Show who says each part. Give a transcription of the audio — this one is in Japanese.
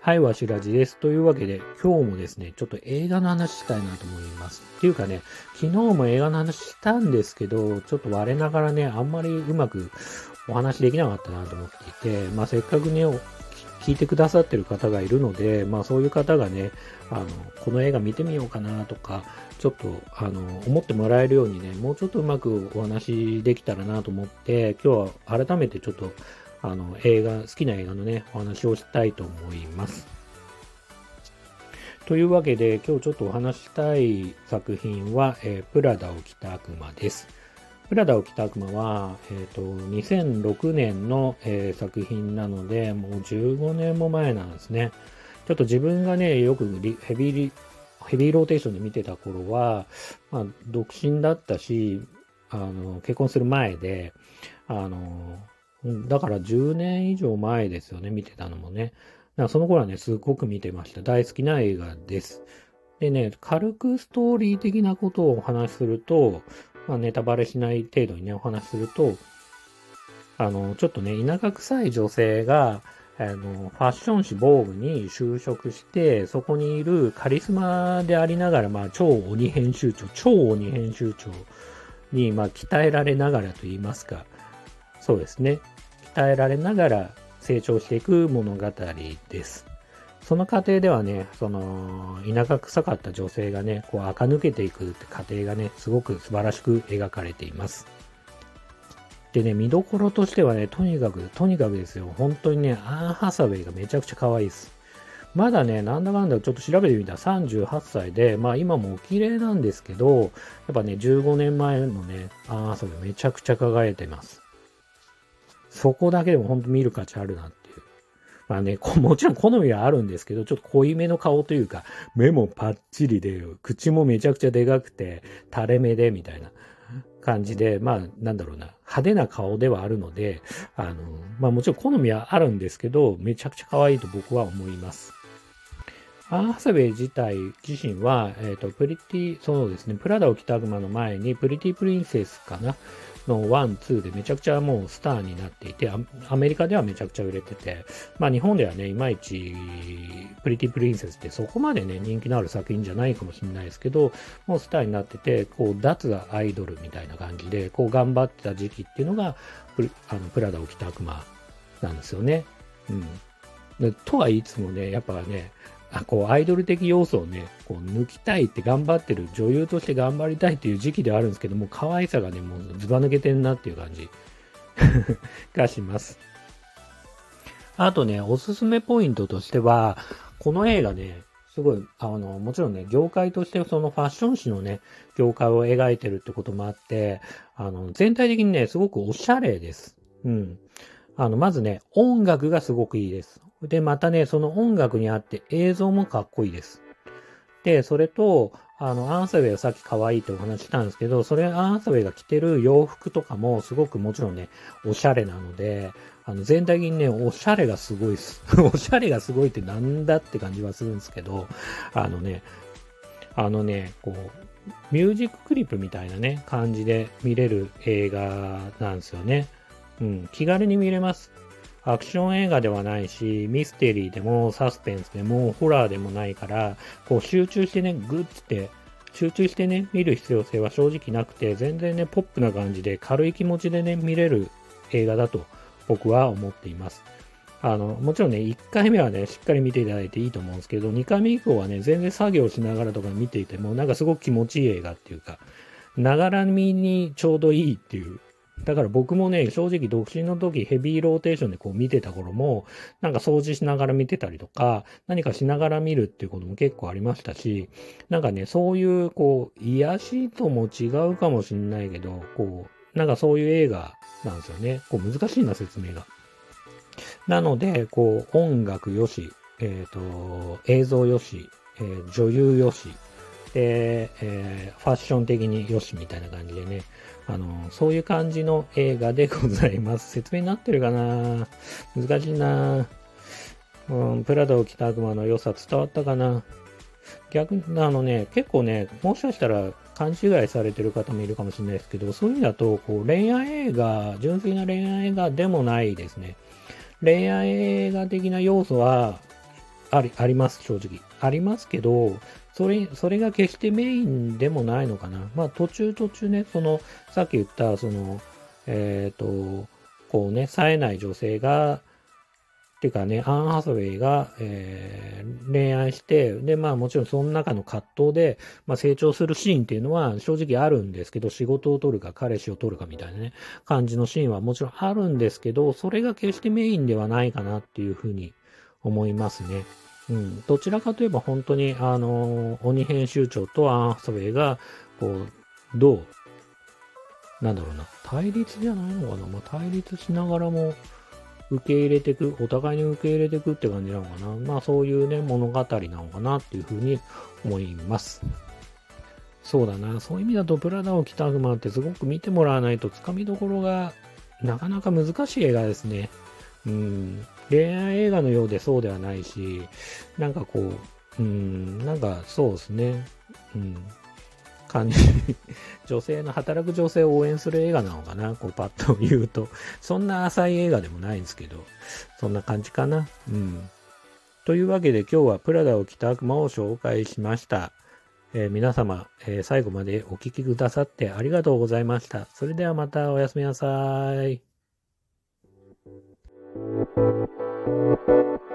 Speaker 1: はい、わしらじです。というわけで、今日もですね、ちょっと映画の話したいなと思います。っていうかね、昨日も映画の話したんですけど、ちょっと我ながらね、あんまりうまくお話できなかったなと思っていて、まあ、せっかくね、聞いてくださってる方がいるので、まあそういう方がね、あの、この映画見てみようかなとか、ちょっと、あの、思ってもらえるようにね、もうちょっとうまくお話できたらなと思って、今日は改めてちょっと、あの、映画、好きな映画のね、お話をしたいと思います。というわけで、今日ちょっとお話したい作品は、えー、プラダを着た悪魔です。プラダを着た悪魔は、えっ、ー、と、2006年の、えー、作品なので、もう15年も前なんですね。ちょっと自分がね、よくヘビーヘビーローテーションで見てた頃は、まあ、独身だったし、あの、結婚する前で、あの、だから10年以上前ですよね、見てたのもね。だからその頃はね、すごく見てました。大好きな映画です。でね、軽くストーリー的なことをお話しすると、まあ、ネタバレしない程度にね、お話しすると、あの、ちょっとね、田舎臭い女性が、あの、ファッション誌防具に就職して、そこにいるカリスマでありながら、まあ、超鬼編集長、超鬼編集長に、まあ、鍛えられながらと言いますか、そうですね。鍛えられながら成長していく物語です。その過程ではね、その、田舎臭かった女性がね、こう、垢抜けていくって過程がね、すごく素晴らしく描かれています。でね、見どころとしてはね、とにかく、とにかくですよ、本当にね、アン・ハサウェイがめちゃくちゃ可愛いです。まだね、なんだかんだちょっと調べてみたら38歳で、まあ今もお綺麗なんですけど、やっぱね、15年前のね、アン・ハサウェイめちゃくちゃ輝いてます。そこだけでも本当見る価値あるなって。まあね、もちろん好みはあるんですけど、ちょっと濃いめの顔というか、目もパッチリで、口もめちゃくちゃでかくて、垂れ目で、みたいな感じで、まあ、なんだろうな、派手な顔ではあるので、あの、まあもちろん好みはあるんですけど、めちゃくちゃ可愛いと僕は思います。アン・ハサウェイ自体自身は、えっ、ー、と、プリティ、そうですね、プラダを着た悪魔の前に、プリティプリンセスかなのワン、ツーでめちゃくちゃもうスターになっていて、アメリカではめちゃくちゃ売れてて、まあ日本ではね、いまいち、プリティプリンセスってそこまでね、人気のある作品じゃないかもしれないですけど、もうスターになってて、こう、脱アイドルみたいな感じで、こう頑張ってた時期っていうのが、プあのプラダを着た悪魔なんですよね。うん。とはいつもね、やっぱね、あこうアイドル的要素をね、こう抜きたいって頑張ってる、女優として頑張りたいっていう時期ではあるんですけども、可愛さがね、もうずば抜けてんなっていう感じ がします。あとね、おすすめポイントとしては、この映画ね、すごい、あの、もちろんね、業界としてそのファッション誌のね、業界を描いてるってこともあって、あの、全体的にね、すごくおしゃれです。うん。あの、まずね、音楽がすごくいいです。で、またね、その音楽にあって映像もかっこいいです。で、それと、あの、アンサウェイはさっき可愛いってお話したんですけど、それ、アンサウェイが着てる洋服とかもすごくもちろんね、おしゃれなので、あの、全体的にね、おしゃれがすごいです。おしゃれがすごいってなんだって感じはするんですけど、あのね、あのね、こう、ミュージッククリップみたいなね、感じで見れる映画なんですよね。うん、気軽に見れます。アクション映画ではないし、ミステリーでもサスペンスでもホラーでもないから、こう集中してね、グッって、集中してね、見る必要性は正直なくて、全然ね、ポップな感じで軽い気持ちでね、見れる映画だと僕は思っています。あの、もちろんね、1回目はね、しっかり見ていただいていいと思うんですけど、2回目以降はね、全然作業しながらとか見ていても、なんかすごく気持ちいい映画っていうか、ながら見にちょうどいいっていうだから僕もね、正直独身の時ヘビーローテーションでこう見てた頃も、なんか掃除しながら見てたりとか、何かしながら見るっていうことも結構ありましたし、なんかね、そういうこう、癒しとも違うかもしんないけど、こう、なんかそういう映画なんですよね。こう難しいな、説明が。なので、こう、音楽よし、えっ、ー、と、映像よし、えー、女優よし、で、えー、ファッション的によしみたいな感じでね、あの、そういう感じの映画でございます。説明になってるかな？難しいなうん、プラダを着た悪魔の良さ伝わったかな？逆に、あのね、結構ね、もしかしたら勘違いされてる方もいるかもしれないですけど、そういう意味だと、こう、恋愛映画、純粋な恋愛映画でもないですね。恋愛映画的な要素は、あり、あります、正直。ありますけど、それ、それが決してメインでもないのかな。まあ、途中途中ね、その、さっき言った、その、えっ、ー、と、こうね、冴えない女性が、っていうかね、アン・ハサウェイが、えー、恋愛して、で、まあもちろんその中の葛藤で、まあ成長するシーンっていうのは正直あるんですけど、仕事を取るか彼氏を取るかみたいなね、感じのシーンはもちろんあるんですけど、それが決してメインではないかなっていうふうに思いますね。うん。どちらかといえば本当に、あの、鬼編集長とアン・ハサウェイが、こう、どう、なんだろうな、対立じゃないのかな？まあ対立しながらも、受け入れていく、お互いに受け入れていくって感じなのかな？まあそういうね、物語なのかなっていうふうに思います。そうだな。そういう意味だと、プラダを着た悪魔ってすごく見てもらわないと、つかみどころがなかなか難しい映画ですね。うん。恋愛映画のようでそうではないし、なんかこう、うん、なんかそうですね。うん。感じ、女性の働く女性を応援する映画なのかな、こうパッと言うと。そんな浅い映画でもないんですけど、そんな感じかな。うん。というわけで今日はプラダを着た悪魔を紹介しました。えー、皆様、えー、最後までお聴きくださってありがとうございました。それではまたおやすみなさい。Thank you.